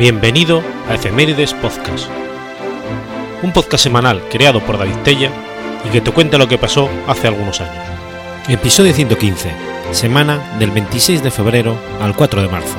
Bienvenido a Efemérides Podcast, un podcast semanal creado por David Tella y que te cuenta lo que pasó hace algunos años. Episodio 115, semana del 26 de febrero al 4 de marzo.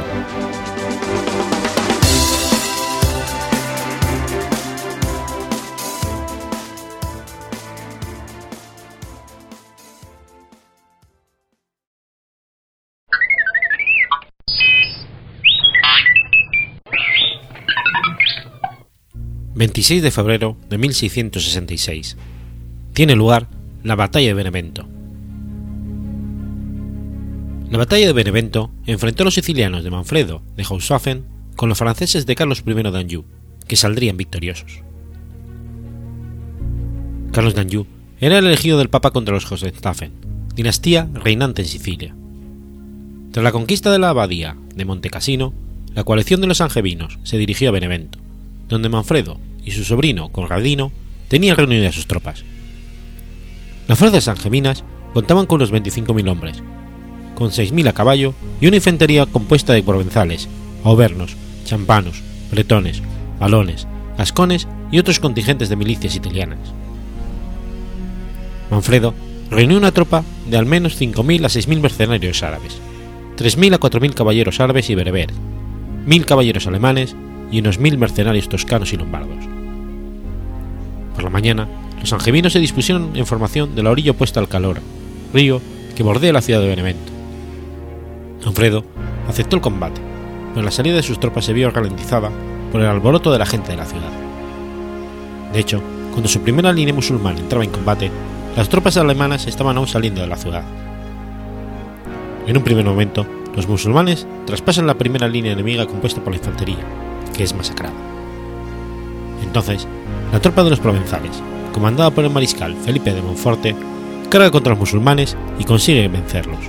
26 de febrero de 1666. Tiene lugar la Batalla de Benevento. La Batalla de Benevento enfrentó a los sicilianos de Manfredo de Hohenstaufen con los franceses de Carlos I de Anjou, que saldrían victoriosos. Carlos de Anjou era el elegido del Papa contra los Hohenstaufen, dinastía reinante en Sicilia. Tras la conquista de la abadía de Montecassino, la coalición de los angevinos se dirigió a Benevento, donde Manfredo y su sobrino Conradino tenían reunidas sus tropas. Las fuerzas angeminas contaban con unos 25.000 hombres, con 6.000 a caballo y una infantería compuesta de provenzales, auvernos, champanos, bretones, balones, gascones y otros contingentes de milicias italianas. Manfredo reunió una tropa de al menos 5.000 a 6.000 mercenarios árabes, 3.000 a 4.000 caballeros árabes y bereberes, 1.000 caballeros alemanes y unos 1.000 mercenarios toscanos y lombardos. Por la mañana, los angevinos se dispusieron en formación de la orilla opuesta al Calora, río que bordea la ciudad de Benevento. Manfredo aceptó el combate, pero la salida de sus tropas se vio ralentizada por el alboroto de la gente de la ciudad. De hecho, cuando su primera línea musulmana entraba en combate, las tropas alemanas estaban aún saliendo de la ciudad. En un primer momento, los musulmanes traspasan la primera línea enemiga compuesta por la infantería, que es masacrada. Entonces, la tropa de los provenzales, comandada por el mariscal Felipe de Monforte, carga contra los musulmanes y consigue vencerlos.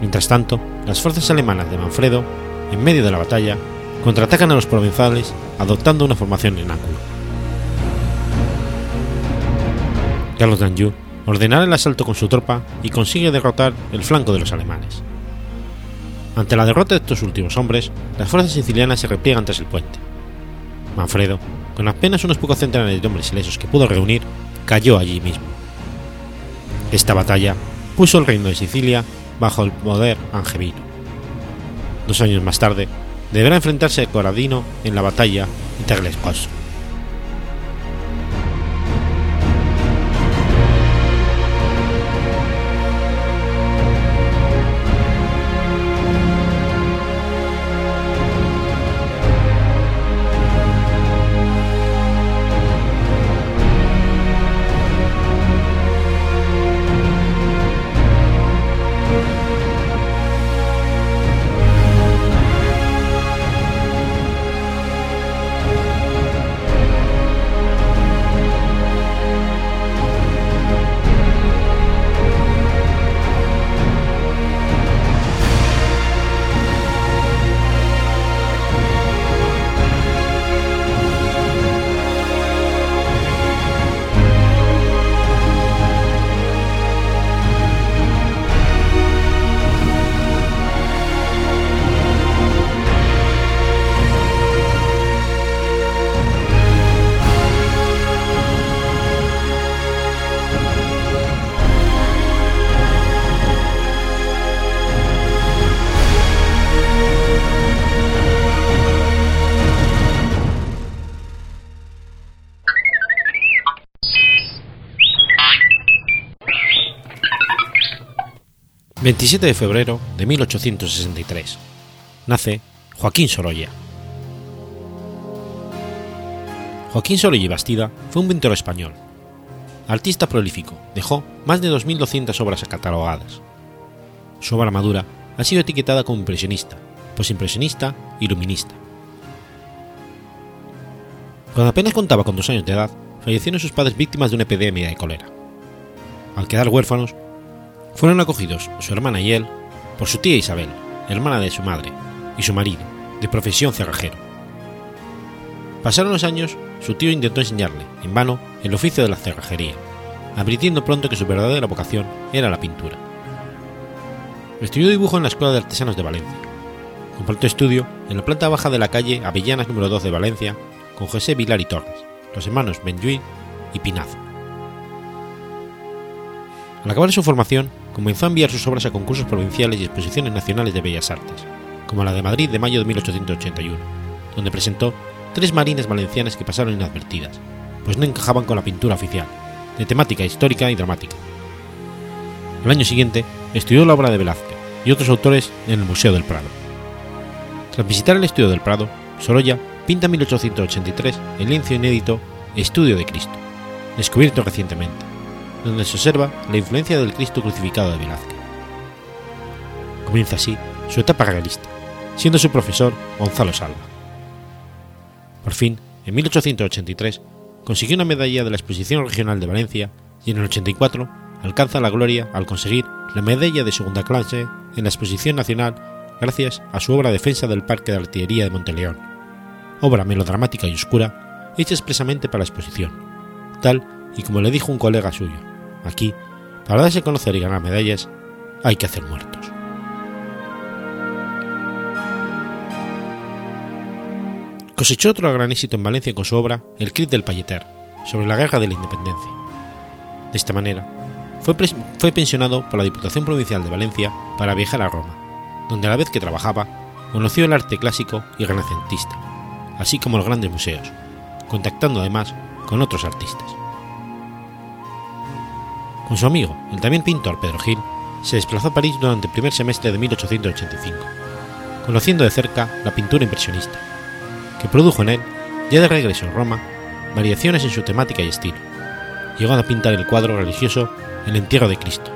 Mientras tanto, las fuerzas alemanas de Manfredo, en medio de la batalla, contraatacan a los provenzales adoptando una formación en ángulo. Carlos d'Anjou ordenará el asalto con su tropa y consigue derrotar el flanco de los alemanes. Ante la derrota de estos últimos hombres, las fuerzas sicilianas se repliegan tras el puente. Manfredo, con apenas unos pocos centenares de hombres ilesos que pudo reunir, cayó allí mismo. Esta batalla puso el reino de Sicilia bajo el poder angevino. Dos años más tarde, deberá enfrentarse a Coradino en la batalla de Terlescoso. 27 de febrero de 1863. Nace Joaquín Sorolla. Joaquín Sorolla y Bastida fue un pintor español. Artista prolífico, dejó más de 2.200 obras catalogadas. Su obra madura ha sido etiquetada como impresionista, posimpresionista y luminista. Cuando apenas contaba con dos años de edad, fallecieron sus padres víctimas de una epidemia de cólera. Al quedar huérfanos, fueron acogidos su hermana y él por su tía Isabel, hermana de su madre, y su marido, de profesión cerrajero. Pasaron los años, su tío intentó enseñarle, en vano, el oficio de la cerrajería, advirtiendo pronto que su verdadera vocación era la pintura. Estudió dibujo en la Escuela de Artesanos de Valencia. Compartió estudio en la planta baja de la calle Avellanas número 2 de Valencia con José Vilar y Torres, los hermanos Benjuí y Pinazo. Al acabar su formación, comenzó a enviar sus obras a concursos provinciales y exposiciones nacionales de bellas artes, como la de Madrid de mayo de 1881, donde presentó tres marines valencianas que pasaron inadvertidas, pues no encajaban con la pintura oficial, de temática histórica y dramática. El año siguiente estudió la obra de Velázquez y otros autores en el Museo del Prado. Tras visitar el estudio del Prado, Sorolla pinta en 1883 el lienzo inédito Estudio de Cristo, descubierto recientemente, donde se observa la influencia del Cristo crucificado de Velázquez. Comienza así su etapa realista, siendo su profesor Gonzalo Salva. Por fin, en 1883, consiguió una medalla de la Exposición Regional de Valencia y en el 84 alcanza la gloria al conseguir la medalla de segunda clase en la Exposición Nacional gracias a su obra Defensa del Parque de Artillería de Monteleón, obra melodramática y oscura hecha expresamente para la exposición, tal y como le dijo un colega suyo, aquí, para darse a conocer y ganar medallas, hay que hacer muertos. Cosechó otro gran éxito en Valencia con su obra El Crit del Payeter, sobre la Guerra de la Independencia. De esta manera, fue, fue pensionado por la Diputación Provincial de Valencia para viajar a Roma, donde a la vez que trabajaba, conoció el arte clásico y renacentista, así como los grandes museos, contactando además con otros artistas. Con su amigo, el también pintor Pedro Gil, se desplazó a París durante el primer semestre de 1885, conociendo de cerca la pintura impresionista, que produjo en él, ya de regreso en Roma, variaciones en su temática y estilo, llegando a pintar el cuadro religioso El entierro de Cristo,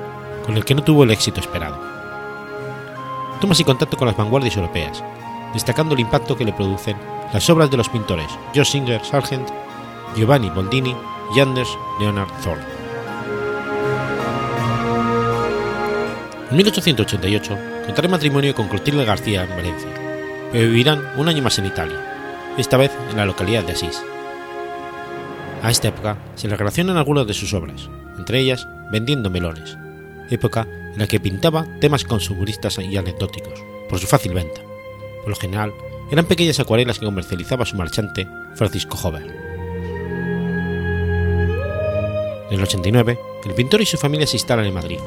con el que no tuvo el éxito esperado. Toma así contacto con las vanguardias europeas, destacando el impacto que le producen las obras de los pintores George Sargent, Giovanni Boldini y Anders Leonard Thorne. En 1888 contrae matrimonio con Clotilde García en Valencia, pero vivirán un año más en Italia, esta vez en la localidad de Asís. A esta época se le relacionan algunas de sus obras, entre ellas Vendiendo melones, época en la que pintaba temas consumistas y anecdóticos, por su fácil venta. Por lo general, eran pequeñas acuarelas que comercializaba su marchante Francisco Hover. En el 89, el pintor y su familia se instalan en Madrid,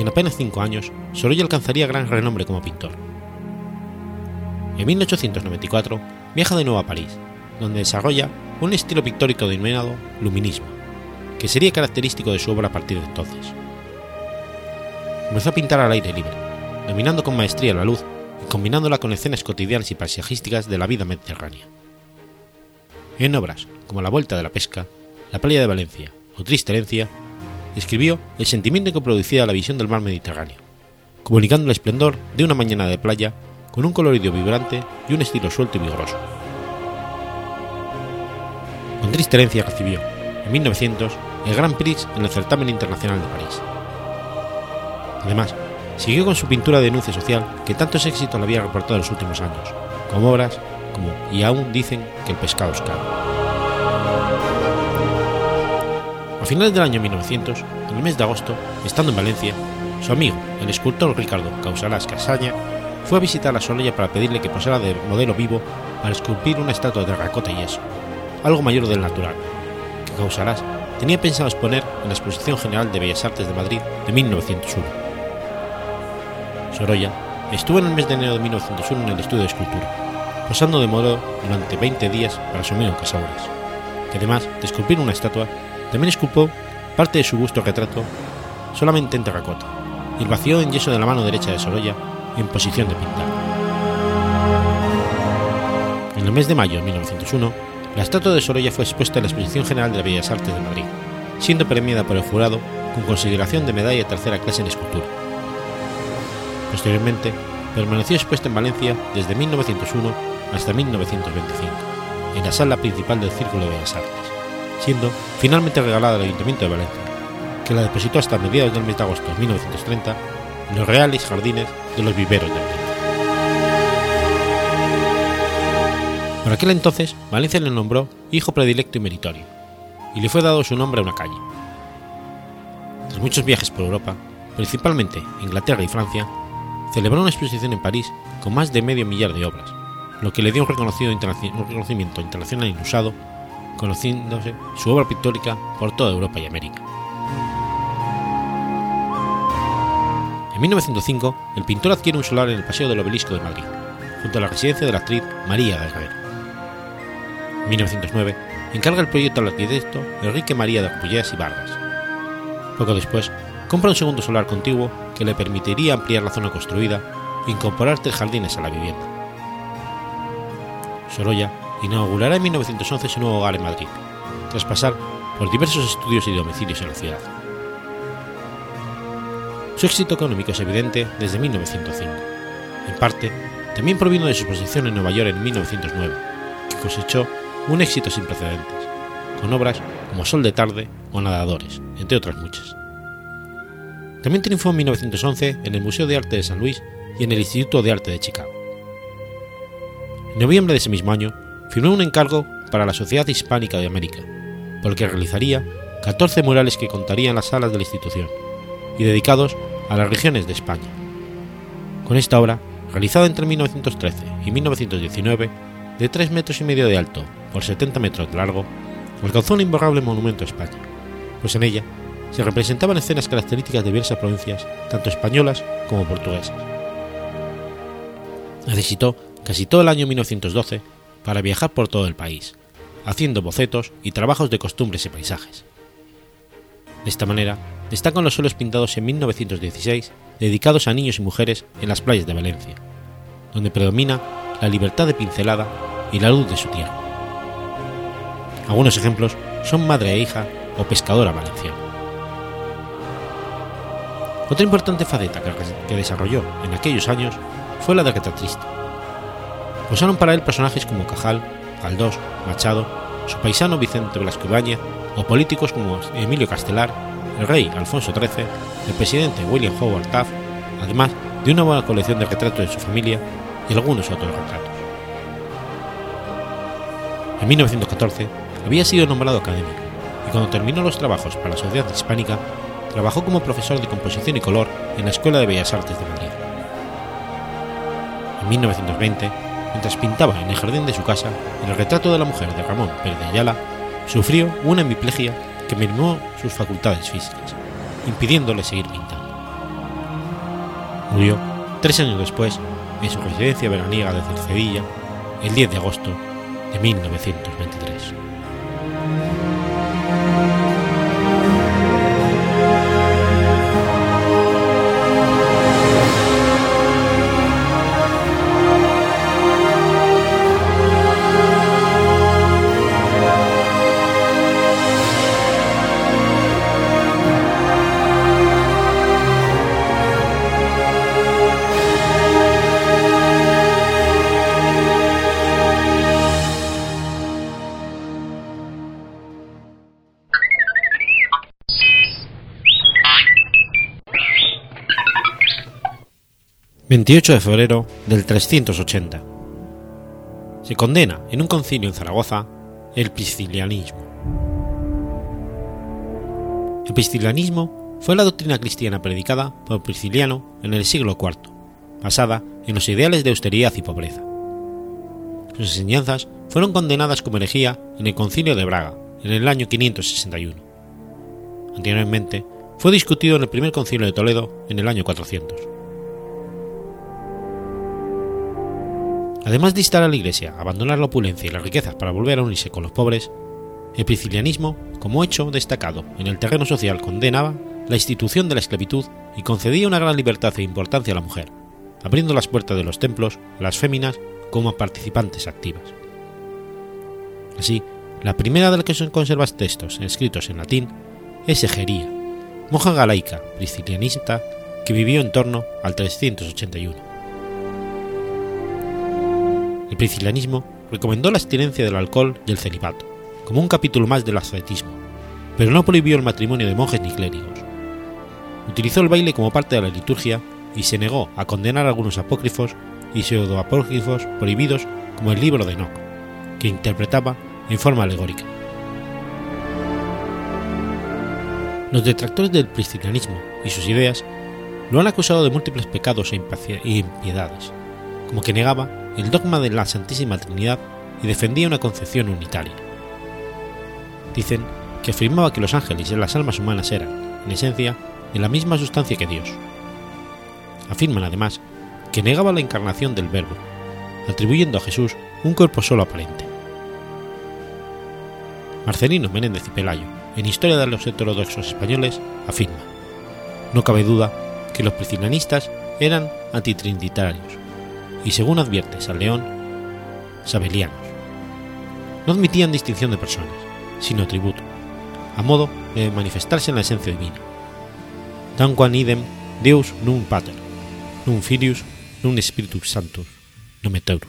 en apenas cinco años, Sorolla alcanzaría gran renombre como pintor. En 1894 viaja de nuevo a París, donde desarrolla un estilo pictórico denominado luminismo, que sería característico de su obra a partir de entonces. Comenzó a pintar al aire libre, dominando con maestría la luz y combinándola con escenas cotidianas y paisajísticas de la vida mediterránea. En obras como La Vuelta de la Pesca, La Playa de Valencia o Triste Herencia, escribió el sentimiento que producía la visión del mar Mediterráneo, comunicando el esplendor de una mañana de playa con un colorido vibrante y un estilo suelto y vigoroso. Con Triste Herencia recibió, en 1900, el Grand Prix en el certamen internacional de París. Además, siguió con su pintura de denuncia social que tantos éxitos le había reportado en los últimos años, como obras como Y aún dicen que el pescado es. A finales del año 1900, en el mes de agosto, estando en Valencia, su amigo, el escultor Ricardo Causalás Casaña, fue a visitar a Sorolla para pedirle que posara de modelo vivo para esculpir una estatua de racota y yeso, algo mayor del natural, que Causalás tenía pensado exponer en la Exposición General de Bellas Artes de Madrid de 1901. Sorolla estuvo en el mes de enero de 1901 en el estudio de escultura, posando de modelo durante 20 días para su amigo Casauras, que además de esculpir una estatua, también esculpó parte de su busto retrato solamente en terracota, y el vacío en yeso de la mano derecha de Sorolla en posición de pintar. En el mes de mayo de 1901, la estatua de Sorolla fue expuesta en la Exposición General de las Bellas Artes de Madrid, siendo premiada por el jurado con consideración de medalla de tercera clase en escultura. Posteriormente, permaneció expuesta en Valencia desde 1901 hasta 1925, en la sala principal del Círculo de Bellas Artes, siendo finalmente regalada al Ayuntamiento de Valencia, que la depositó hasta mediados del mes de agosto de 1930 en los reales jardines de los viveros del Venta. Por aquel entonces, Valencia le nombró hijo predilecto y meritorio, y le fue dado su nombre a una calle. Tras muchos viajes por Europa, principalmente Inglaterra y Francia, celebró una exposición en París con más de medio millar de obras, lo que le dio un, un reconocimiento internacional inusado, conociéndose su obra pictórica por toda Europa y América. En 1905, el pintor adquiere un solar en el Paseo del Obelisco de Madrid, junto a la residencia de la actriz María Guerrero. En 1909, encarga el proyecto al arquitecto Enrique María de Pullés y Vargas. Poco después, compra un segundo solar contiguo que le permitiría ampliar la zona construida e incorporar tres jardines a la vivienda. Sorolla inaugurará en 1911 su nuevo hogar en Madrid, tras pasar por diversos estudios y domicilios en la ciudad. Su éxito económico es evidente desde 1905. En parte, también provino de su exposición en Nueva York en 1909, que cosechó un éxito sin precedentes, con obras como Sol de Tarde o Nadadores, entre otras muchas. También triunfó en 1911 en el Museo de Arte de San Luis y en el Instituto de Arte de Chicago. En noviembre de ese mismo año, firmó un encargo para la Sociedad Hispánica de América, por el que realizaría 14 murales que contarían las salas de la institución, y dedicados a las regiones de España. Con esta obra, realizada entre 1913 y 1919, de 3 metros y medio de alto por 70 metros de largo, alcanzó un imborrable monumento a España, pues en ella se representaban escenas características de diversas provincias, tanto españolas como portuguesas. Necesitó casi todo el año 1912 para viajar por todo el país, haciendo bocetos y trabajos de costumbres y paisajes. De esta manera, destacan los suelos pintados en 1916 dedicados a niños y mujeres en las playas de Valencia, donde predomina la libertad de pincelada y la luz de su tierra. Algunos ejemplos son Madre e hija o Pescadora valenciana. Otra importante faceta que desarrolló en aquellos años fue la de retratista. Usaron para él personajes como Cajal, Galdós, Machado, su paisano Vicente Blasco Ibáñez o políticos como Emilio Castelar, el rey Alfonso XIII, el presidente William Howard Taft, además de una buena colección de retratos de su familia y algunos otros retratos. En 1914 había sido nombrado académico y cuando terminó los trabajos para la Sociedad Hispánica trabajó como profesor de composición y color en la Escuela de Bellas Artes de Madrid. En 1920, mientras pintaba en el jardín de su casa el retrato de la mujer de Ramón Pérez de Ayala, sufrió una hemiplegia que mermó sus facultades físicas, impidiéndole seguir pintando. Murió tres años después en su residencia veraniega de Cercedilla, el 10 de agosto de 1923. 28 de febrero del 380. Se condena en un concilio en Zaragoza el priscilianismo. El priscilianismo fue la doctrina cristiana predicada por Prisciliano en el siglo IV, basada en los ideales de austeridad y pobreza. Sus enseñanzas fueron condenadas como herejía en el concilio de Braga en el año 561. Anteriormente, fue discutido en el primer concilio de Toledo en el año 400. Además de instar a la Iglesia a abandonar la opulencia y las riquezas para volver a unirse con los pobres, el priscilianismo, como hecho destacado en el terreno social, condenaba la institución de la esclavitud y concedía una gran libertad e importancia a la mujer, abriendo las puertas de los templos a las féminas como participantes activas. Así, la primera de las que se conservan textos escritos en latín es Egería, monja galaica priscilianista que vivió en torno al 381 el priscilianismo recomendó la abstinencia del alcohol y el celibato, como un capítulo más del ascetismo, pero no prohibió el matrimonio de monjes ni clérigos. Utilizó el baile como parte de la liturgia y se negó a condenar algunos apócrifos y pseudoapócrifos prohibidos como el libro de Enoch, que interpretaba en forma alegórica. Los detractores del priscilianismo y sus ideas lo han acusado de múltiples pecados e impiedades, como que negaba el dogma de la Santísima Trinidad y defendía una concepción unitaria. Dicen que afirmaba que los ángeles y las almas humanas eran, en esencia, de la misma sustancia que Dios. Afirman además que negaba la encarnación del Verbo, atribuyendo a Jesús un cuerpo solo aparente. Marcelino Menéndez y Pelayo, en Historia de los heterodoxos españoles, afirma: No cabe duda que los priscilianistas eran antitrinitarios y, según advierte San León, sabelianos. No admitían distinción de personas, sino tributo, a modo de manifestarse en la esencia divina. Tanquam idem Deus num pater, num filius, num spiritus sanctus, nomen teuro.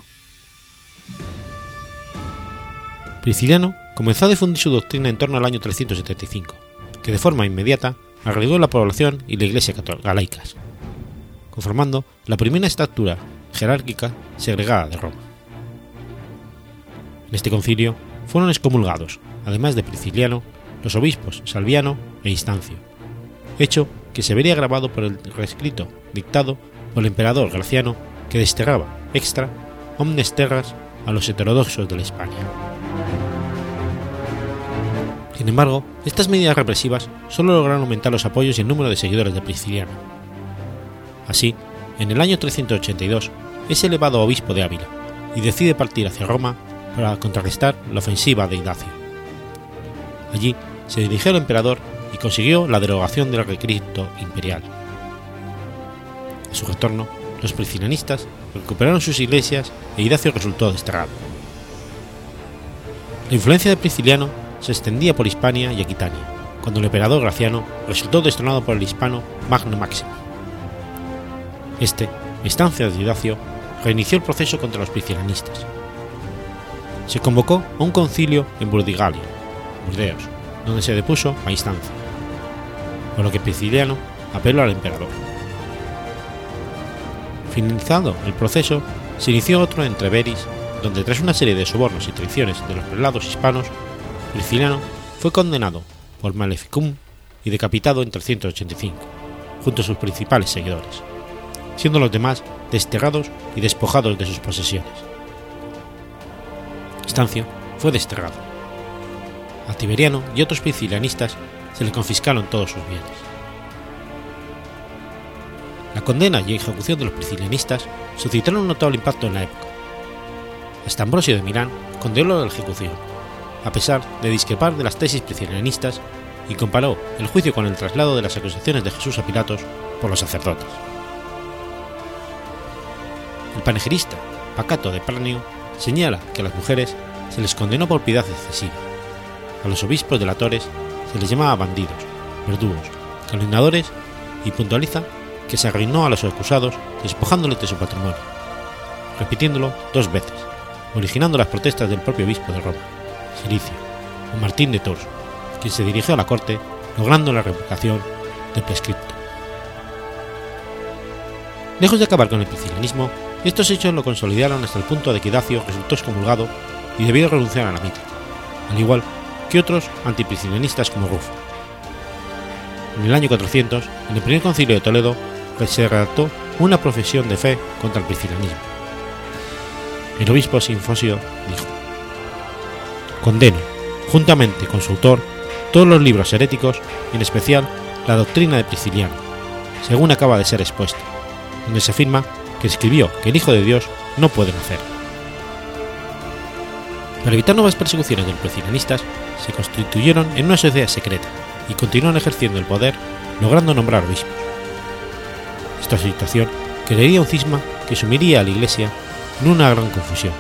Prisciliano comenzó a difundir su doctrina en torno al año 375, que de forma inmediata agregó la población y la Iglesia galaicas, conformando la primera estructura jerárquica segregada de Roma. En este concilio fueron excomulgados, además de Prisciliano, los obispos Salviano e Instancio, hecho que se vería grabado por el reescrito dictado por el emperador Graciano que desterraba extra omnes terras a los heterodoxos de la Hispania. Sin embargo, estas medidas represivas solo lograron aumentar los apoyos y el número de seguidores de Prisciliano. Así, en el año 382 es elevado a obispo de Ávila y decide partir hacia Roma para contrarrestar la ofensiva de Ignacio. Allí se dirigió al emperador y consiguió la derogación del recrito imperial. A su retorno, los priscilianistas recuperaron sus iglesias e Ignacio resultó desterrado. La influencia de Prisciliano se extendía por Hispania y Aquitania, cuando el emperador Graciano resultó destronado por el hispano Magno Máximo. Este, estancia de Idacio, reinició el proceso contra los priscilianistas. Se convocó a un concilio en Burdigalia, Burdeos, donde se depuso a instancia, por lo que Prisciliano apeló al emperador. Finalizado el proceso, se inició otro entre Veris, donde tras una serie de sobornos y traiciones de los prelados hispanos, Prisciliano fue condenado por maleficum y decapitado en 385, junto a sus principales seguidores, siendo los demás desterrados y despojados de sus posesiones. Stancio fue desterrado. A Tiberiano y otros priscilianistas se le confiscaron todos sus bienes. La condena y ejecución de los priscilianistas suscitaron un notable impacto en la época. Hasta de Milán condenó la ejecución, a pesar de discrepar de las tesis priscilianistas y comparó el juicio con el traslado de las acusaciones de Jesús a Pilatos por los sacerdotes. El panegirista Pacato de Pranio señala que a las mujeres se les condenó por piedad excesiva, a los obispos delatores se les llamaba bandidos, verdugos, calumniadores y puntualiza que se arruinó a los acusados despojándoles de su patrimonio, repitiéndolo dos veces, originando las protestas del propio obispo de Roma, Silicio, o Martín de Tours, quien se dirigió a la corte logrando la revocación del prescripto. Lejos de acabar con el priscilianismo, estos hechos lo consolidaron hasta el punto de que Dacio resultó excomulgado y debió renunciar a la mitra, al igual que otros antipriscilianistas como Rufo. En el año 400, en el primer concilio de Toledo, se redactó una profesión de fe contra el priscilianismo. El obispo Sinfosio dijo: Condeno, juntamente con su autor, todos los libros heréticos, en especial la doctrina de Prisciliano, según acaba de ser expuesta, donde se afirma que escribió que el Hijo de Dios no puede nacer. Para evitar nuevas persecuciones de los se constituyeron en una sociedad secreta y continuaron ejerciendo el poder, logrando nombrar obispos. Esta situación crearía un cisma que sumiría a la Iglesia en una gran confusión,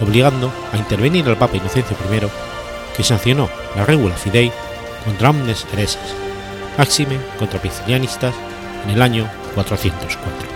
obligando a intervenir al Papa Inocencio I, que sancionó la regula fidei contra omnes hereses, máxime contra priscilianistas en el año 404.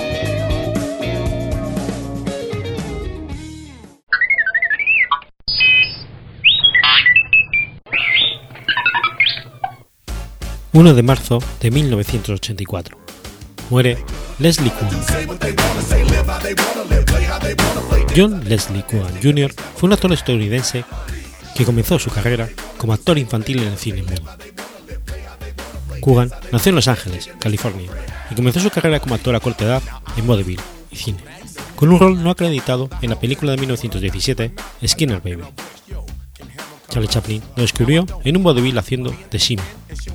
1 de marzo de 1984. Muere Leslie Coogan. John Leslie Coogan Jr. fue un actor estadounidense que comenzó su carrera como actor infantil en el cine mudo. Coogan nació en Los Ángeles, California, y comenzó su carrera como actor a corta edad en vodevil y cine, con un rol no acreditado en la película de 1917 Skinner Baby. Charlie Chaplin lo descubrió en un vodevil haciendo The Sim,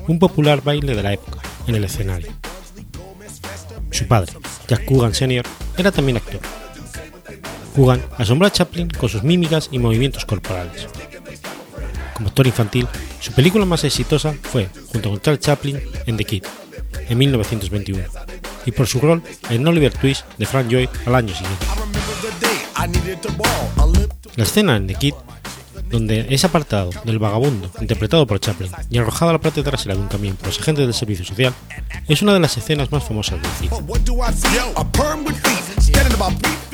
un popular baile de la época, en el escenario. Su padre, Jack Coogan Sr., era también actor. Coogan asombró a Chaplin con sus mímicas y movimientos corporales. Como actor infantil, su película más exitosa fue, junto con Charlie Chaplin, en The Kid, en 1921, y por su rol en Oliver Twist de Frank Joy al año siguiente. La escena en The Kid donde es apartado del vagabundo, interpretado por Chaplin, y arrojado a la parte trasera de un camión por los agentes del servicio social, es una de las escenas más famosas del cine.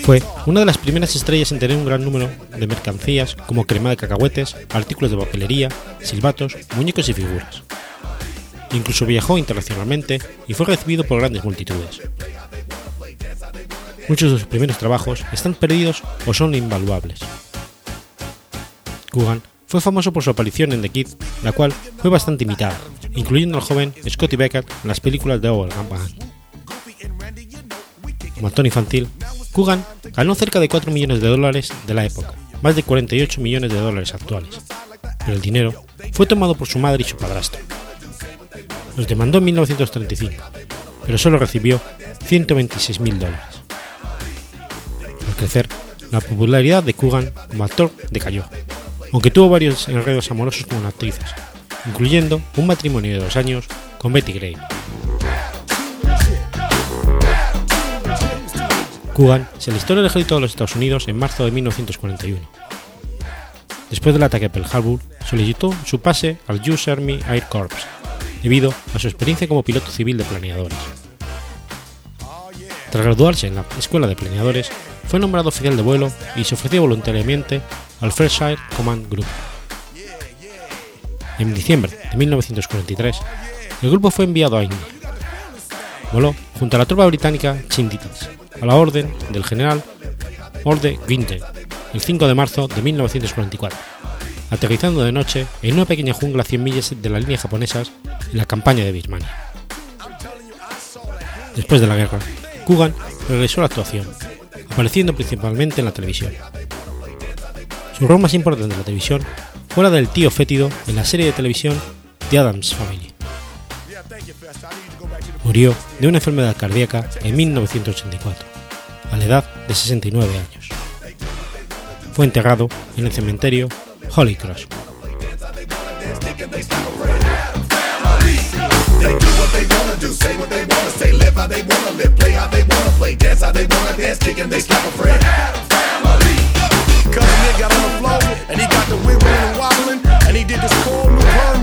Fue una de las primeras estrellas en tener un gran número de mercancías como crema de cacahuetes, artículos de papelería, silbatos, muñecos y figuras. Incluso viajó internacionalmente y fue recibido por grandes multitudes. Muchos de sus primeros trabajos están perdidos o son invaluables, Coogan fue famoso por su aparición en The Kid, la cual fue bastante imitada, incluyendo al joven Scotty Beckett en las películas de Owen Como actor infantil, Coogan ganó cerca de 4 millones de dólares de la época, más de 48 millones de dólares actuales, pero el dinero fue tomado por su madre y su padrastro. Los demandó en 1935, pero solo recibió 126 mil dólares. Al crecer, la popularidad de Coogan como actor decayó aunque tuvo varios enredos amorosos con actrices, incluyendo un matrimonio de dos años con Betty Gray. Coogan se alistó en el ejército de los Estados Unidos en marzo de 1941. Después del ataque a Pearl Harbor, solicitó su pase al US Army Air Corps, debido a su experiencia como piloto civil de planeadores. Tras graduarse en la Escuela de Planeadores, fue nombrado oficial de vuelo y se ofreció voluntariamente al Freshire Command Group. En diciembre de 1943, el grupo fue enviado a India. Voló junto a la tropa británica Chinditas, a la orden del general Orde Winter, el 5 de marzo de 1944, aterrizando de noche en una pequeña jungla a 100 millas de las líneas japonesas en la campaña de Birmania. Después de la guerra, Kugan regresó a la actuación, apareciendo principalmente en la televisión. Su rol más importante en la televisión fue la del tío fétido en la serie de televisión The Adams Family. Murió de una enfermedad cardíaca en 1984, a la edad de 69 años. Fue enterrado en el cementerio Holy Cross. Cause a nigga got on the floor and he got the wiggling and wobbling and he did this cool new perm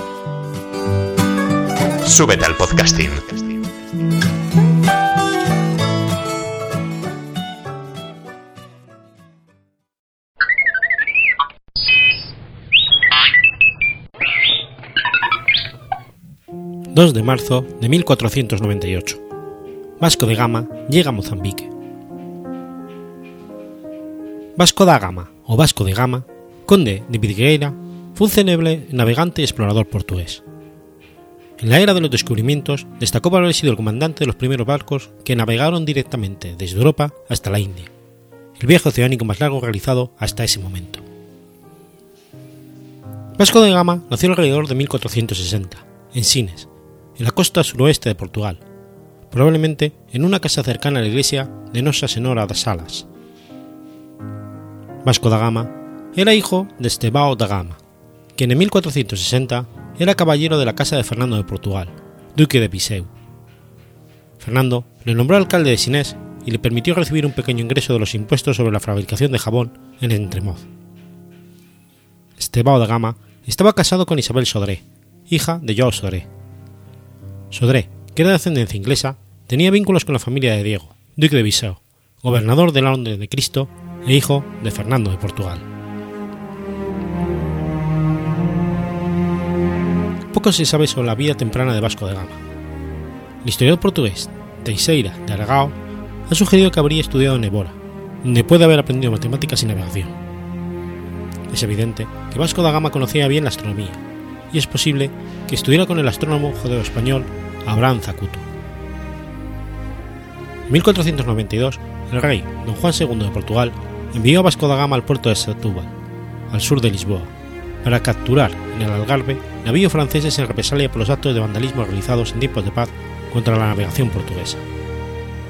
Súbete al podcasting. ...2 de marzo de 1498... Vasco de Gama llega a Mozambique. Vasco da Gama, o Vasco de Gama, conde de Vidigueira, fue un célebre navegante y explorador portugués. En la era de los descubrimientos, destacó por haber sido el comandante de los primeros barcos que navegaron directamente desde Europa hasta la India, el viaje oceánico más largo realizado hasta ese momento. Vasco de Gama nació alrededor de 1460, en Sines, en la costa suroeste de Portugal, probablemente en una casa cercana a la iglesia de Nossa Senhora das Salas. Vasco da Gama era hijo de Estebao da Gama, quien en 1460 era caballero de la casa de Fernando de Portugal, duque de Viseu. Fernando le nombró alcalde de Sinés y le permitió recibir un pequeño ingreso de los impuestos sobre la fabricación de jabón en Entremoz. Estebao da Gama estaba casado con Isabel Sodré, hija de Joao Sodré. Sodré, que era de ascendencia inglesa, tenía vínculos con la familia de Diego, duque de Viseu, gobernador de la Orden de Cristo e hijo de Fernando de Portugal. Poco se sabe sobre la vida temprana de Vasco de Gama. El historiador portugués Teixeira de Aragao ha sugerido que habría estudiado en Évora, donde puede haber aprendido matemáticas y navegación. Es evidente que Vasco da Gama conocía bien la astronomía, y es posible que estudiara con el astrónomo judeo-español Abraham Zacuto. En 1492, el rey don Juan II de Portugal envió a Vasco da Gama al puerto de Setúbal, al sur de Lisboa, para capturar en el Algarve navíos franceses en represalia por los actos de vandalismo realizados en tiempos de paz contra la navegación portuguesa,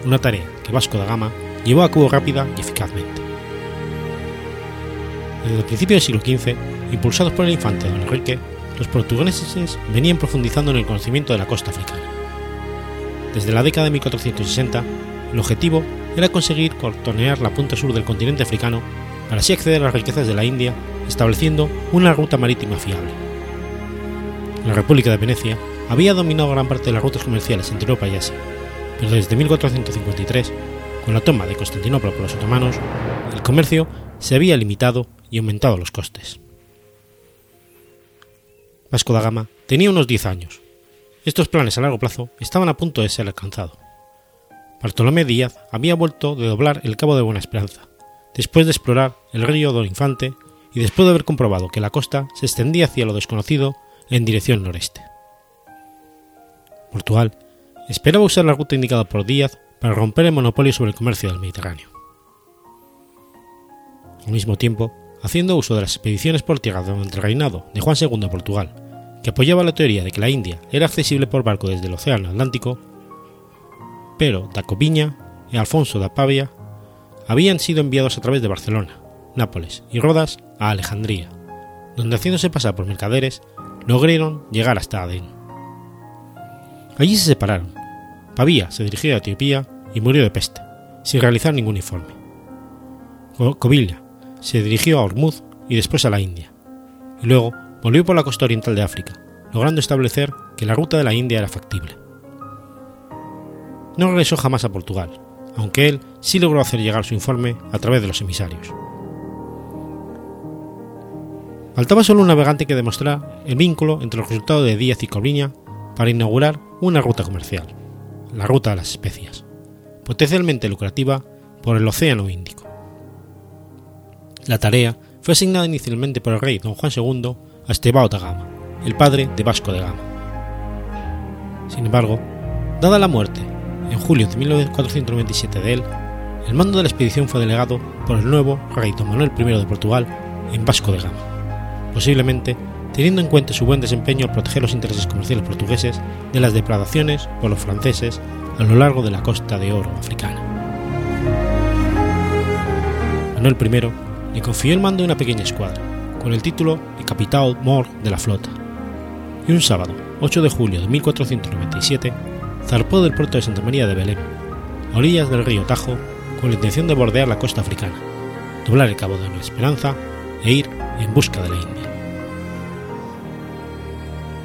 una tarea que Vasco da Gama llevó a cabo rápida y eficazmente. Desde el principio del siglo XV, impulsados por el infante don Enrique, los portugueses venían profundizando en el conocimiento de la costa africana. Desde la década de 1460, el objetivo era conseguir contornear la punta sur del continente africano para así acceder a las riquezas de la India, estableciendo una ruta marítima fiable. La República de Venecia había dominado gran parte de las rutas comerciales entre Europa y Asia, pero desde 1453, con la toma de Constantinopla por los otomanos, el comercio se había limitado y aumentado los costes. Vasco da Gama tenía unos 10 años. Estos planes a largo plazo estaban a punto de ser alcanzados. Bartolomé Díaz había vuelto de doblar el Cabo de Buena Esperanza, después de explorar el río Don Infante y después de haber comprobado que la costa se extendía hacia lo desconocido en dirección noreste. Portugal esperaba usar la ruta indicada por Díaz para romper el monopolio sobre el comercio del Mediterráneo. Al mismo tiempo, haciendo uso de las expediciones por tierra durante el reinado de Juan II de Portugal, que apoyaba la teoría de que la India era accesible por barco desde el Océano Atlántico, pero da Coviña y Alfonso da Pavia habían sido enviados a través de Barcelona, Nápoles y Rodas a Alejandría, donde haciéndose pasar por mercaderes lograron llegar hasta Adén. Allí se separaron. Pavía se dirigió a Etiopía y murió de peste, sin realizar ningún informe. Covilla se dirigió a Hormuz y después a la India, y luego volvió por la costa oriental de África, logrando establecer que la ruta de la India era factible. No regresó jamás a Portugal, aunque él sí logró hacer llegar su informe a través de los emisarios. Faltaba solo un navegante que demostrara el vínculo entre los resultados de Díaz y Cobriña para inaugurar una ruta comercial, la ruta de las especias, potencialmente lucrativa por el Océano Índico. La tarea fue asignada inicialmente por el rey don Juan II a Estebao da Gama, el padre de Vasco de Gama. Sin embargo, dada la muerte en julio de 1497 de él, el mando de la expedición fue delegado por el nuevo rey don Manuel I de Portugal en Vasco de Gama, posiblemente teniendo en cuenta su buen desempeño al proteger los intereses comerciales portugueses de las depredaciones por los franceses a lo largo de la costa de oro africana. Manuel I le confió el mando de una pequeña escuadra, con el título de Capitán Mor de la flota, y un sábado, 8 de julio de 1497, zarpó del puerto de Santa María de Belén, a orillas del río Tajo, con la intención de bordear la costa africana, doblar el cabo de Nueva Esperanza e ir en busca de la India.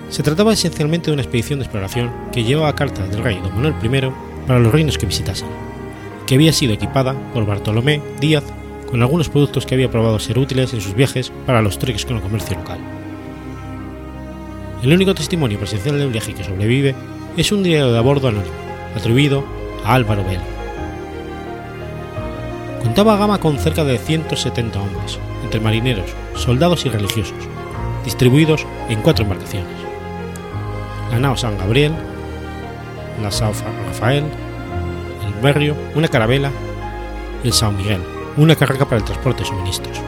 Se trataba esencialmente de una expedición de exploración que llevaba cartas del rey don Manuel I para los reinos que visitasen, que había sido equipada por Bartolomé Díaz con algunos productos que había probado ser útiles en sus viajes para los trueques con el comercio local. El único testimonio presencial del viaje que sobrevive es un diario de a bordo anónimo, atribuido a Álvaro Vela. Contaba Gama con cerca de 170 hombres, entre marineros, soldados y religiosos, distribuidos en cuatro embarcaciones. La nao San Gabriel, la Sao Rafael, el Berrio, una carabela y el Sao Miguel, una carga para el transporte de suministros.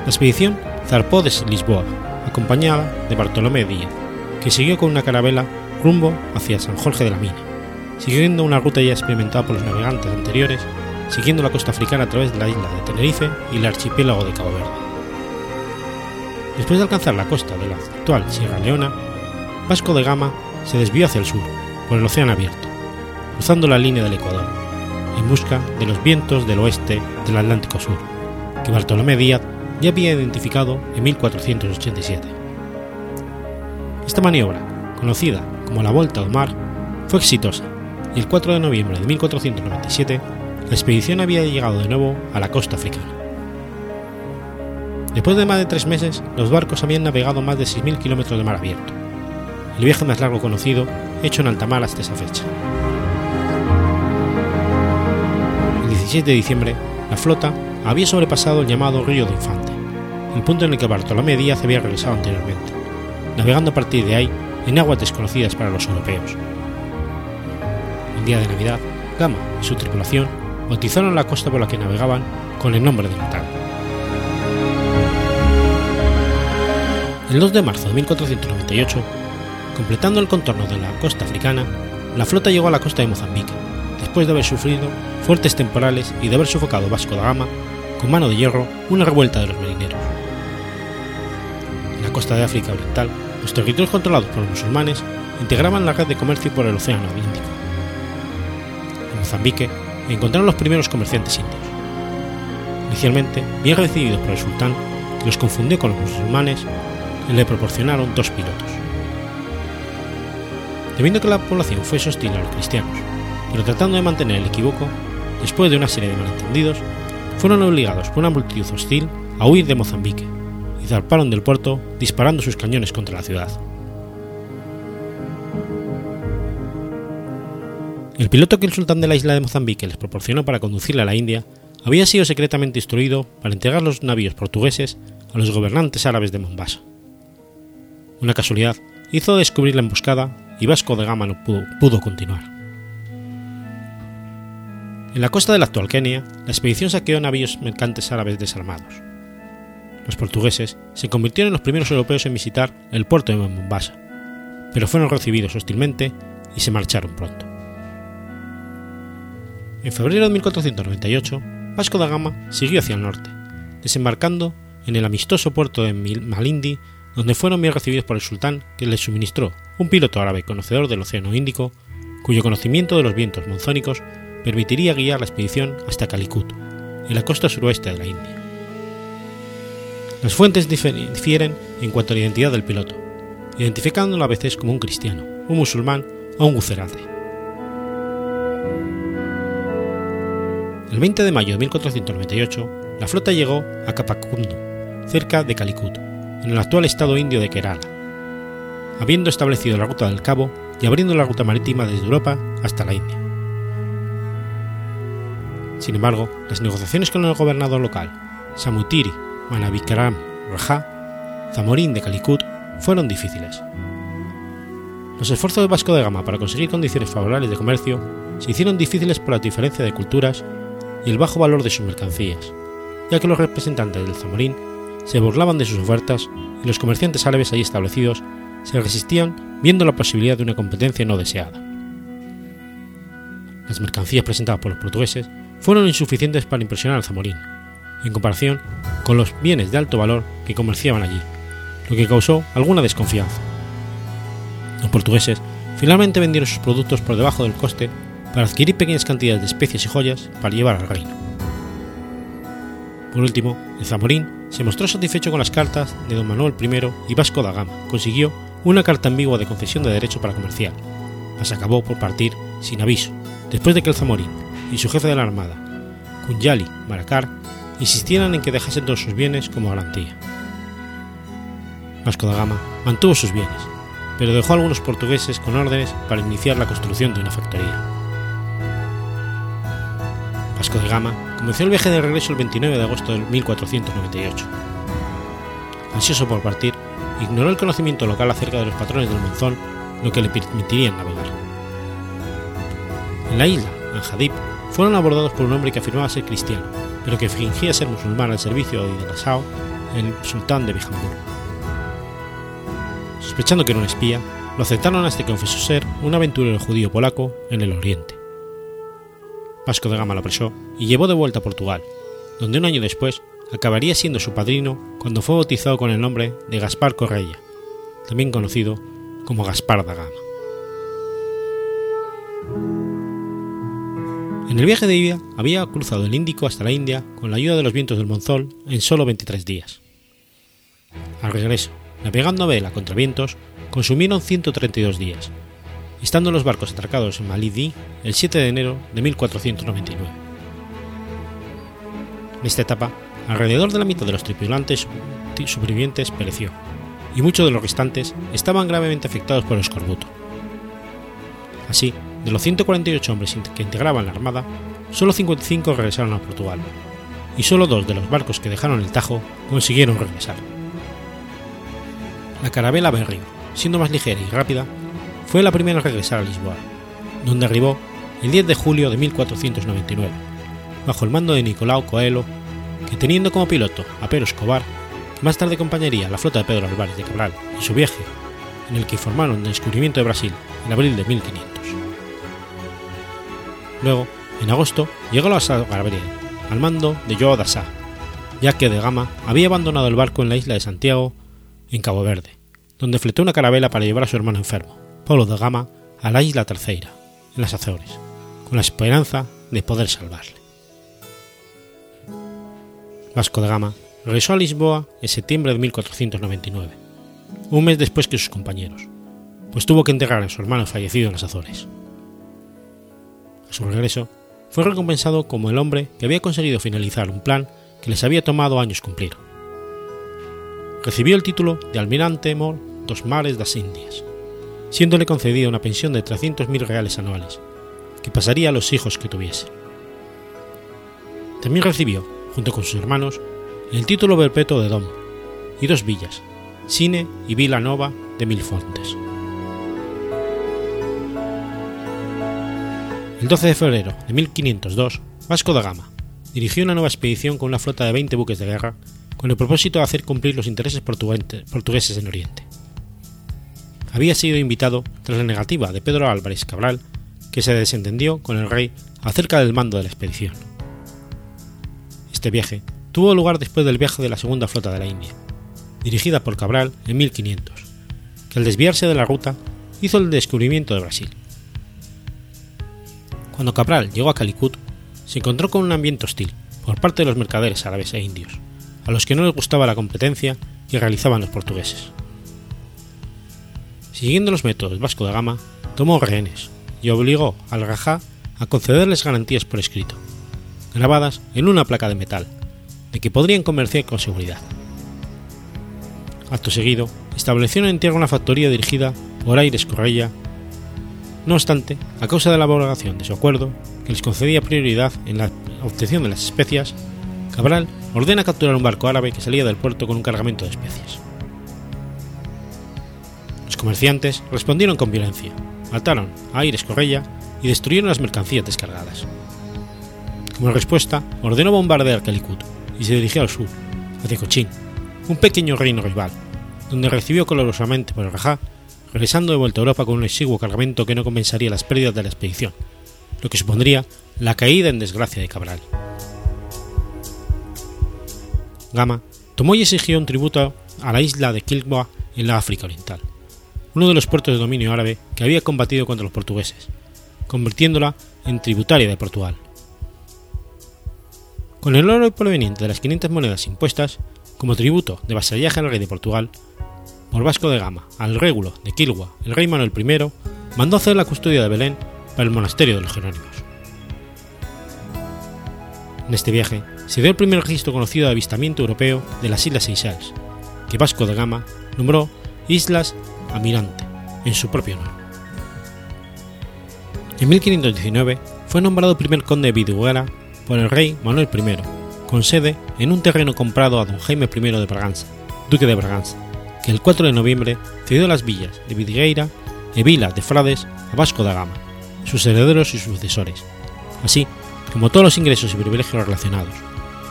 La expedición zarpó desde Lisboa, acompañada de Bartolomé Díaz, que siguió con una carabela rumbo hacia San Jorge de la Mina, siguiendo una ruta ya experimentada por los navegantes anteriores, siguiendo la costa africana a través de la isla de Tenerife y el archipiélago de Cabo Verde. Después de alcanzar la costa de la actual Sierra Leona, Vasco de Gama se desvió hacia el sur, por el océano abierto, cruzando la línea del Ecuador, en busca de los vientos del oeste del Atlántico Sur, que Bartolomé Díaz ya había identificado en 1487. Esta maniobra, conocida como la Vuelta al Mar, fue exitosa el 4 de noviembre de 1497 la expedición había llegado de nuevo a la costa africana. Después de más de tres meses, los barcos habían navegado más de 6.000 kilómetros de mar abierto, el viaje más largo conocido hecho en alta mar hasta esa fecha. El 17 de diciembre, la flota había sobrepasado el llamado Río de Infante, el punto en el que Bartolomé Díaz había regresado anteriormente, navegando a partir de ahí en aguas desconocidas para los europeos. Día de Navidad, Gama y su tripulación bautizaron la costa por la que navegaban con el nombre de Natal. El 2 de marzo de 1498, completando el contorno de la costa africana, la flota llegó a la costa de Mozambique, después de haber sufrido fuertes temporales y de haber sofocado Vasco da Gama con mano de hierro una revuelta de los marineros. En la costa de África Oriental, los territorios controlados por los musulmanes integraban la red de comercio por el Océano Índico. Mozambique encontraron los primeros comerciantes indios. Inicialmente, bien recibidos por el sultán, que los confundió con los musulmanes, le proporcionaron dos pilotos. Debiendo que la población fuese hostil a los cristianos, pero tratando de mantener el equívoco, después de una serie de malentendidos, fueron obligados por una multitud hostil a huir de Mozambique y zarparon del puerto disparando sus cañones contra la ciudad. El piloto que el sultán de la isla de Mozambique les proporcionó para conducirle a la India había sido secretamente instruido para entregar los navíos portugueses a los gobernantes árabes de Mombasa. Una casualidad hizo descubrir la emboscada y Vasco de Gama no pudo, pudo continuar. En la costa del actual Kenia, la expedición saqueó navíos mercantes árabes desarmados. Los portugueses se convirtieron en los primeros europeos en visitar el puerto de Mombasa, pero fueron recibidos hostilmente y se marcharon pronto. En febrero de 1498, Vasco da Gama siguió hacia el norte, desembarcando en el amistoso puerto de Malindi, donde fueron bien recibidos por el sultán, que les suministró un piloto árabe conocedor del Océano Índico, cuyo conocimiento de los vientos monzónicos permitiría guiar la expedición hasta Calicut, en la costa suroeste de la India. Las fuentes difieren en cuanto a la identidad del piloto, identificándolo a veces como un cristiano, un musulmán o un gucerate. El 20 de mayo de 1498, la flota llegó a Capacundo, cerca de Calicut, en el actual estado indio de Kerala, habiendo establecido la ruta del Cabo y abriendo la ruta marítima desde Europa hasta la India. Sin embargo, las negociaciones con el gobernador local, Samutiri Manavikaram Raja, Zamorín de Calicut, fueron difíciles. Los esfuerzos de Vasco de Gama para conseguir condiciones favorables de comercio se hicieron difíciles por la diferencia de culturas y el bajo valor de sus mercancías, ya que los representantes del Zamorín se burlaban de sus ofertas y los comerciantes árabes allí establecidos se resistían viendo la posibilidad de una competencia no deseada. Las mercancías presentadas por los portugueses fueron insuficientes para impresionar al Zamorín, en comparación con los bienes de alto valor que comerciaban allí, lo que causó alguna desconfianza. Los portugueses finalmente vendieron sus productos por debajo del coste para adquirir pequeñas cantidades de especias y joyas para llevar al reino. Por último, el Zamorín se mostró satisfecho con las cartas de don Manuel I y Vasco da Gama consiguió una carta ambigua de concesión de derecho para comerciar, mas acabó por partir sin aviso, después de que el Zamorín y su jefe de la armada, Kunyali Maracar, insistieran en que dejasen todos sus bienes como garantía. Vasco da Gama mantuvo sus bienes, pero dejó a algunos portugueses con órdenes para iniciar la construcción de una factoría. Vasco de Gama comenzó el viaje de regreso el 29 de agosto de 1498. Ansioso por partir, ignoró el conocimiento local acerca de los patrones del monzón, lo que le permitirían navegar. En la isla, Anjadip, fueron abordados por un hombre que afirmaba ser cristiano, pero que fingía ser musulmán al servicio de Idlasao, el sultán de Bijambur. Sospechando que era un espía, lo aceptaron hasta que confesó ser un aventurero judío polaco en el oriente. Vasco de Gama lo apresó y llevó de vuelta a Portugal, donde un año después acabaría siendo su padrino cuando fue bautizado con el nombre de Gaspar Correia, también conocido como Gaspar da Gama. En el viaje de ida había cruzado el Índico hasta la India con la ayuda de los vientos del monzón en solo 23 días. Al regreso, navegando a vela contra vientos, consumieron 132 días, estando los barcos atracados en Malidi el 7 de enero de 1499. En esta etapa, alrededor de la mitad de los tripulantes supervivientes pereció, y muchos de los restantes estaban gravemente afectados por el escorbuto. Así, de los 148 hombres que integraban la armada, solo 55 regresaron a Portugal, y solo dos de los barcos que dejaron el Tajo consiguieron regresar. La carabela Berrio, siendo más ligera y rápida, fue la primera a regresar a Lisboa, donde arribó el 10 de julio de 1499, bajo el mando de Nicolau Coelho, que teniendo como piloto a Pedro Escobar, que más tarde acompañaría a la flota de Pedro Álvarez de Cabral en su viaje, en el que informaron el descubrimiento de Brasil en abril de 1500. Luego, en agosto, llegó a San Gabriel, al mando de Joao da ya que de Gama había abandonado el barco en la isla de Santiago, en Cabo Verde, donde fletó una carabela para llevar a su hermano enfermo, Paulo da Gama, a la isla Terceira, en las Azores, con la esperanza de poder salvarle. Vasco da Gama regresó a Lisboa en septiembre de 1499, un mes después que sus compañeros, pues tuvo que enterrar a su hermano fallecido en las Azores. A su regreso, fue recompensado como el hombre que había conseguido finalizar un plan que les había tomado años cumplir. Recibió el título de almirante mor dos mares das Indias, siéndole concedida una pensión de 300.000 reales anuales, que pasaría a los hijos que tuviese. También recibió, junto con sus hermanos, el título perpetuo de Dom y dos villas, Sine y Vila Nova de Milfontes. El 12 de febrero de 1502, Vasco da Gama dirigió una nueva expedición con una flota de 20 buques de guerra con el propósito de hacer cumplir los intereses portugueses en Oriente. Había sido invitado tras la negativa de Pedro Álvarez Cabral, que se desentendió con el rey acerca del mando de la expedición. Este viaje tuvo lugar después del viaje de la segunda flota de la India, dirigida por Cabral en 1500, que al desviarse de la ruta hizo el descubrimiento de Brasil. Cuando Cabral llegó a Calicut, se encontró con un ambiente hostil por parte de los mercaderes árabes e indios, a los que no les gustaba la competencia que realizaban los portugueses. Siguiendo los métodos Vasco da Gama, tomó rehenes y obligó al Rajá a concederles garantías por escrito, grabadas en una placa de metal, de que podrían comerciar con seguridad. Acto seguido, establecieron en tierra una factoría dirigida por Aires Correia. No obstante, a causa de la abrogación de su acuerdo, que les concedía prioridad en la obtención de las especias, Cabral ordena capturar un barco árabe que salía del puerto con un cargamento de especias. Comerciantes respondieron con violencia, mataron a Aires Correia y destruyeron las mercancías descargadas. Como respuesta, ordenó bombardear Calicut y se dirigió al sur, hacia Cochín, un pequeño reino rival, donde recibió colorosamente por el Rajá, regresando de vuelta a Europa con un exiguo cargamento que no compensaría las pérdidas de la expedición, lo que supondría la caída en desgracia de Cabral. Gama tomó y exigió un tributo a la isla de Kilwa en la África Oriental, uno de los puertos de dominio árabe que había combatido contra los portugueses, convirtiéndola en tributaria de Portugal. Con el oro proveniente de las 500 monedas impuestas, como tributo de vasallaje al rey de Portugal, por Vasco de Gama al régulo de Quilgua, el rey Manuel I mandó hacer la custodia de Belén para el monasterio de los Jerónimos. En este viaje se dio el primer registro conocido de avistamiento europeo de las Islas Seychelles, que Vasco de Gama nombró Islas Amirante, en su propio honor. En 1519 fue nombrado primer conde de Vidiguera por el rey Manuel I, con sede en un terreno comprado a don Jaime I de Braganza, duque de Braganza, que el 4 de noviembre cedió las villas de Vidigueira y Vila de Frades a Vasco da Gama, sus herederos y sucesores, así como todos los ingresos y privilegios relacionados,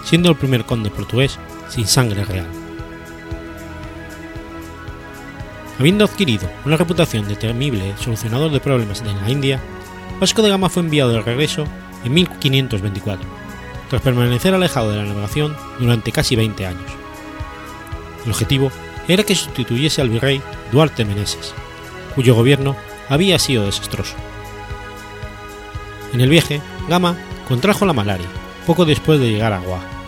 siendo el primer conde portugués sin sangre real. Habiendo adquirido una reputación de temible solucionador de problemas en la India, Vasco de Gama fue enviado de regreso en 1524, tras permanecer alejado de la navegación durante casi 20 años. El objetivo era que sustituyese al virrey Duarte Meneses, cuyo gobierno había sido desastroso. En el viaje, Gama contrajo la malaria poco después de llegar a Goa.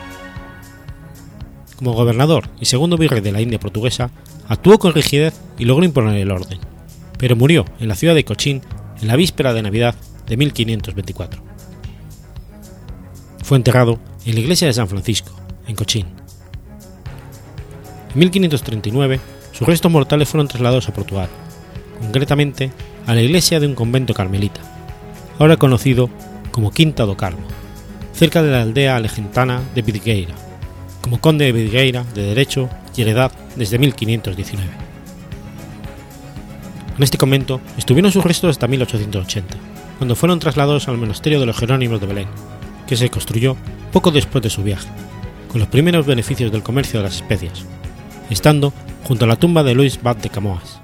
Como gobernador y segundo virrey de la India portuguesa, actuó con rigidez y logró imponer el orden, pero murió en la ciudad de Cochín en la víspera de Navidad de 1524. Fue enterrado en la iglesia de San Francisco, en Cochín. En 1539, sus restos mortales fueron trasladados a Portugal, concretamente a la iglesia de un convento carmelita, ahora conocido como Quinta do Carmo, cerca de la aldea alejentana de Vidigueira, como conde de Vidigueira de derecho y heredad desde 1519. En este convento estuvieron sus restos hasta 1880, cuando fueron trasladados al monasterio de los Jerónimos de Belén, que se construyó poco después de su viaje, con los primeros beneficios del comercio de las especias, estando junto a la tumba de Luis Bat de Camoas.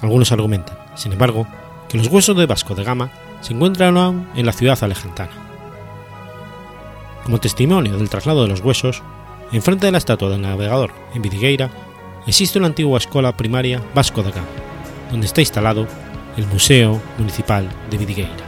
Algunos argumentan, sin embargo, que los huesos de Vasco de Gama se encuentran aún en la ciudad alejantana. Como testimonio del traslado de los huesos, enfrente de la estatua del navegador en Vidigueira existe una antigua escuela primaria Vasco da Gama, donde está instalado el Museo Municipal de Vidigueira.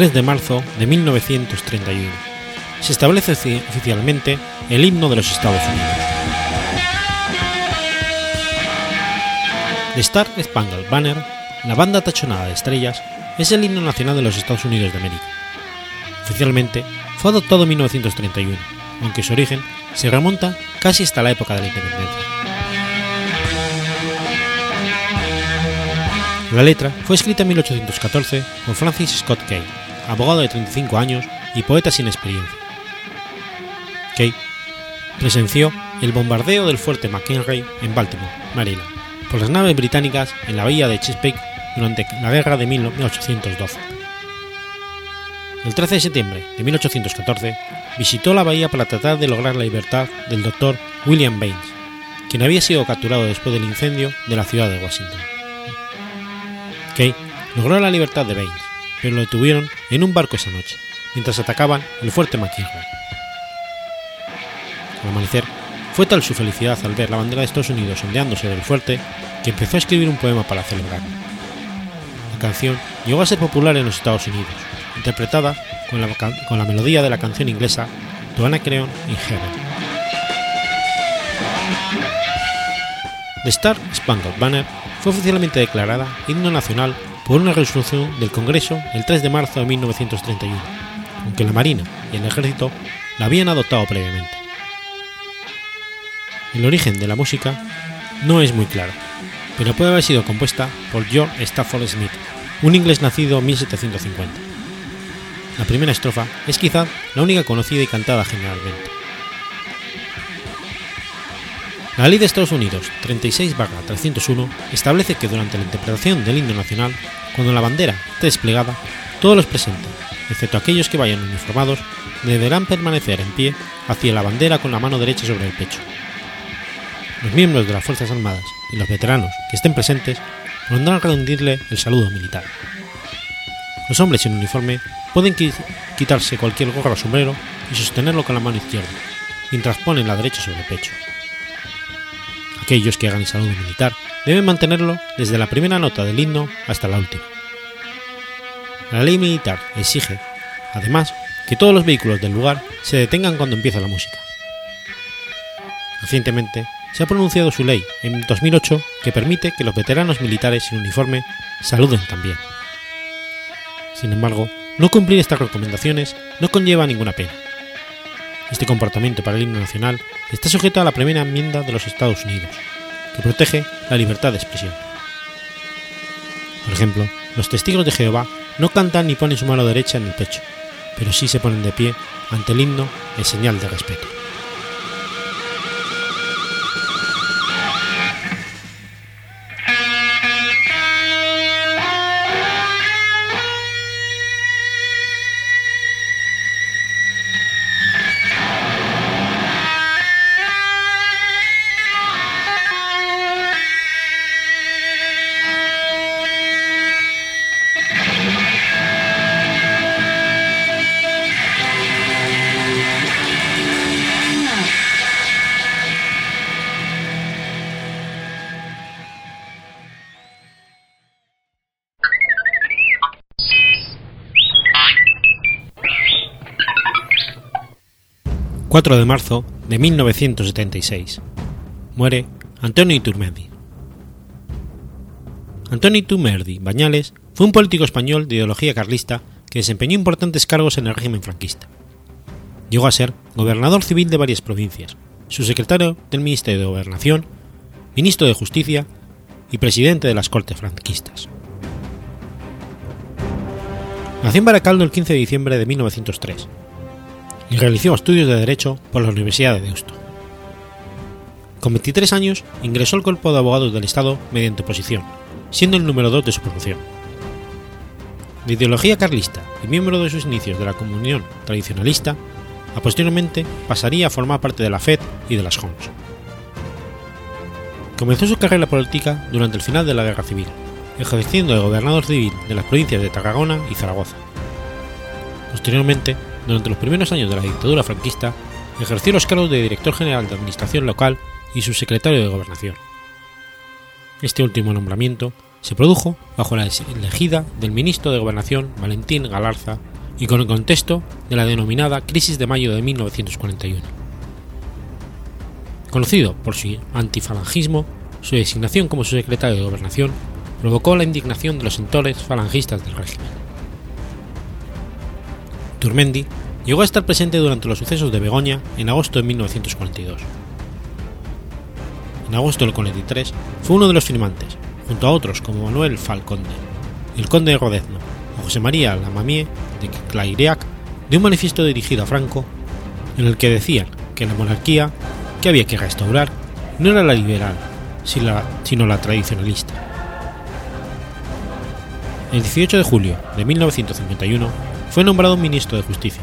3 de marzo de 1931. se establece oficialmente el himno de los Estados Unidos. The Star Spangled Banner, la banda tachonada de estrellas, es el himno nacional de los Estados Unidos de América. Oficialmente fue adoptado en 1931, aunque su origen se remonta casi hasta la época de la independencia. La letra fue escrita en 1814 por Francis Scott Key, abogado de 35 años y poeta sin experiencia. Key presenció el bombardeo del fuerte McHenry en Baltimore, Maryland, por las naves británicas en la bahía de Chesapeake durante la guerra de 1812. El 13 de septiembre de 1814 visitó la bahía para tratar de lograr la libertad del doctor William Baines, quien había sido capturado después del incendio de la ciudad de Washington. Kay logró la libertad de Baines, pero lo detuvieron en un barco esa noche, mientras atacaban el fuerte McKinley. Al amanecer, fue tal su felicidad al ver la bandera de Estados Unidos ondeándose del fuerte que empezó a escribir un poema para celebrarlo. La canción llegó a ser popular en los Estados Unidos, interpretada con la, con la melodía de la canción inglesa To Anna Creon in Heaven. The Star Spangled Banner fue oficialmente declarada himno nacional por una resolución del Congreso el 3 de marzo de 1931, aunque la Marina y el Ejército la habían adoptado previamente. El origen de la música no es muy claro, pero puede haber sido compuesta por George Stafford Smith, un inglés nacido en 1750. La primera estrofa es quizá la única conocida y cantada generalmente. La Ley de Estados Unidos 36-301 establece que durante la interpretación del himno nacional, cuando la bandera esté desplegada, todos los presentes, excepto aquellos que vayan uniformados, deberán permanecer en pie hacia la bandera con la mano derecha sobre el pecho. Los miembros de las Fuerzas Armadas y los veteranos que estén presentes podrán rendirle el saludo militar. Los hombres sin uniforme pueden quitarse cualquier gorro o sombrero y sostenerlo con la mano izquierda, mientras ponen la derecha sobre el pecho. Aquellos que hagan el saludo militar deben mantenerlo desde la primera nota del himno hasta la última. La ley militar exige, además, que todos los vehículos del lugar se detengan cuando empieza la música. Recientemente se ha pronunciado su ley en 2008 que permite que los veteranos militares sin uniforme saluden también. Sin embargo, no cumplir estas recomendaciones no conlleva ninguna pena. Este comportamiento para el himno nacional está sujeto a la primera enmienda de los Estados Unidos, que protege la libertad de expresión. Por ejemplo, los testigos de Jehová no cantan ni ponen su mano derecha en el pecho, pero sí se ponen de pie ante el himno en señal de respeto. 4 de marzo de 1976. Muere Antonio Iturmendi. Antonio Iturmendi Bañales fue un político español de ideología carlista que desempeñó importantes cargos en el régimen franquista. Llegó a ser gobernador civil de varias provincias, subsecretario del Ministerio de Gobernación, ministro de Justicia y presidente de las Cortes franquistas. Nació en Baracaldo el 15 de diciembre de 1903 y realizó estudios de Derecho por la Universidad de Deusto. Con 23 años ingresó al Cuerpo de Abogados del Estado mediante oposición, siendo el número 2 de su promoción. De ideología carlista y miembro de sus inicios de la comunión tradicionalista, a posteriormente pasaría a formar parte de la FED y de las Homs. Comenzó su carrera política durante el final de la Guerra Civil, ejerciendo de gobernador civil de las provincias de Tarragona y Zaragoza. Posteriormente durante los primeros años de la dictadura franquista, ejerció los cargos de director general de Administración Local y subsecretario de Gobernación. Este último nombramiento se produjo bajo la elegida del ministro de Gobernación Valentín Galarza y con el contexto de la denominada Crisis de Mayo de 1941. Conocido por su antifalangismo, su designación como su secretario de Gobernación provocó la indignación de los sectores falangistas del régimen. Turmendi llegó a estar presente durante los sucesos de Begoña en agosto de 1942. En agosto del 43 fue uno de los firmantes, junto a otros como Manuel Falconde, el conde de Rodezno o José María Lamamie de Clairiac, de un manifiesto dirigido a Franco en el que decían que la monarquía que había que restaurar no era la liberal, sino la tradicionalista. El 18 de julio de 1951 fue nombrado ministro de Justicia,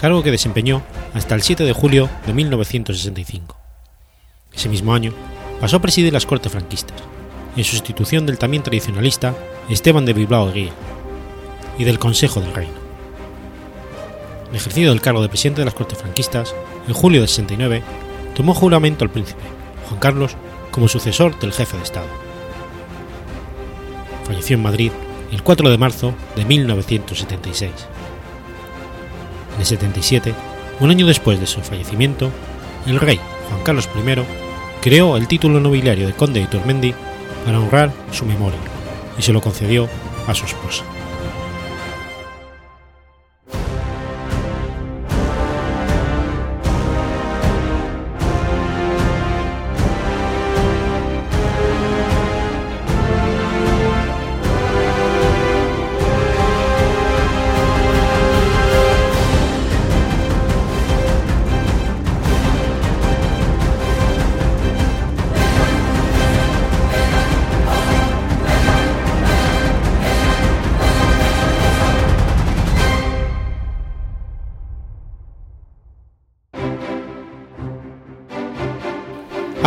cargo que desempeñó hasta el 7 de julio de 1965. Ese mismo año pasó a presidir las Cortes franquistas, en sustitución del también tradicionalista Esteban de Bilbao Guía y del Consejo del Reino. En ejercicio del cargo de presidente de las Cortes franquistas, en julio del 69 tomó juramento al príncipe, Juan Carlos, como sucesor del jefe de Estado. Falleció en Madrid el 4 de marzo de 1976. En el 77, un año después de su fallecimiento, el rey Juan Carlos I creó el título nobiliario de conde de Turmendi para honrar su memoria y se lo concedió a su esposa.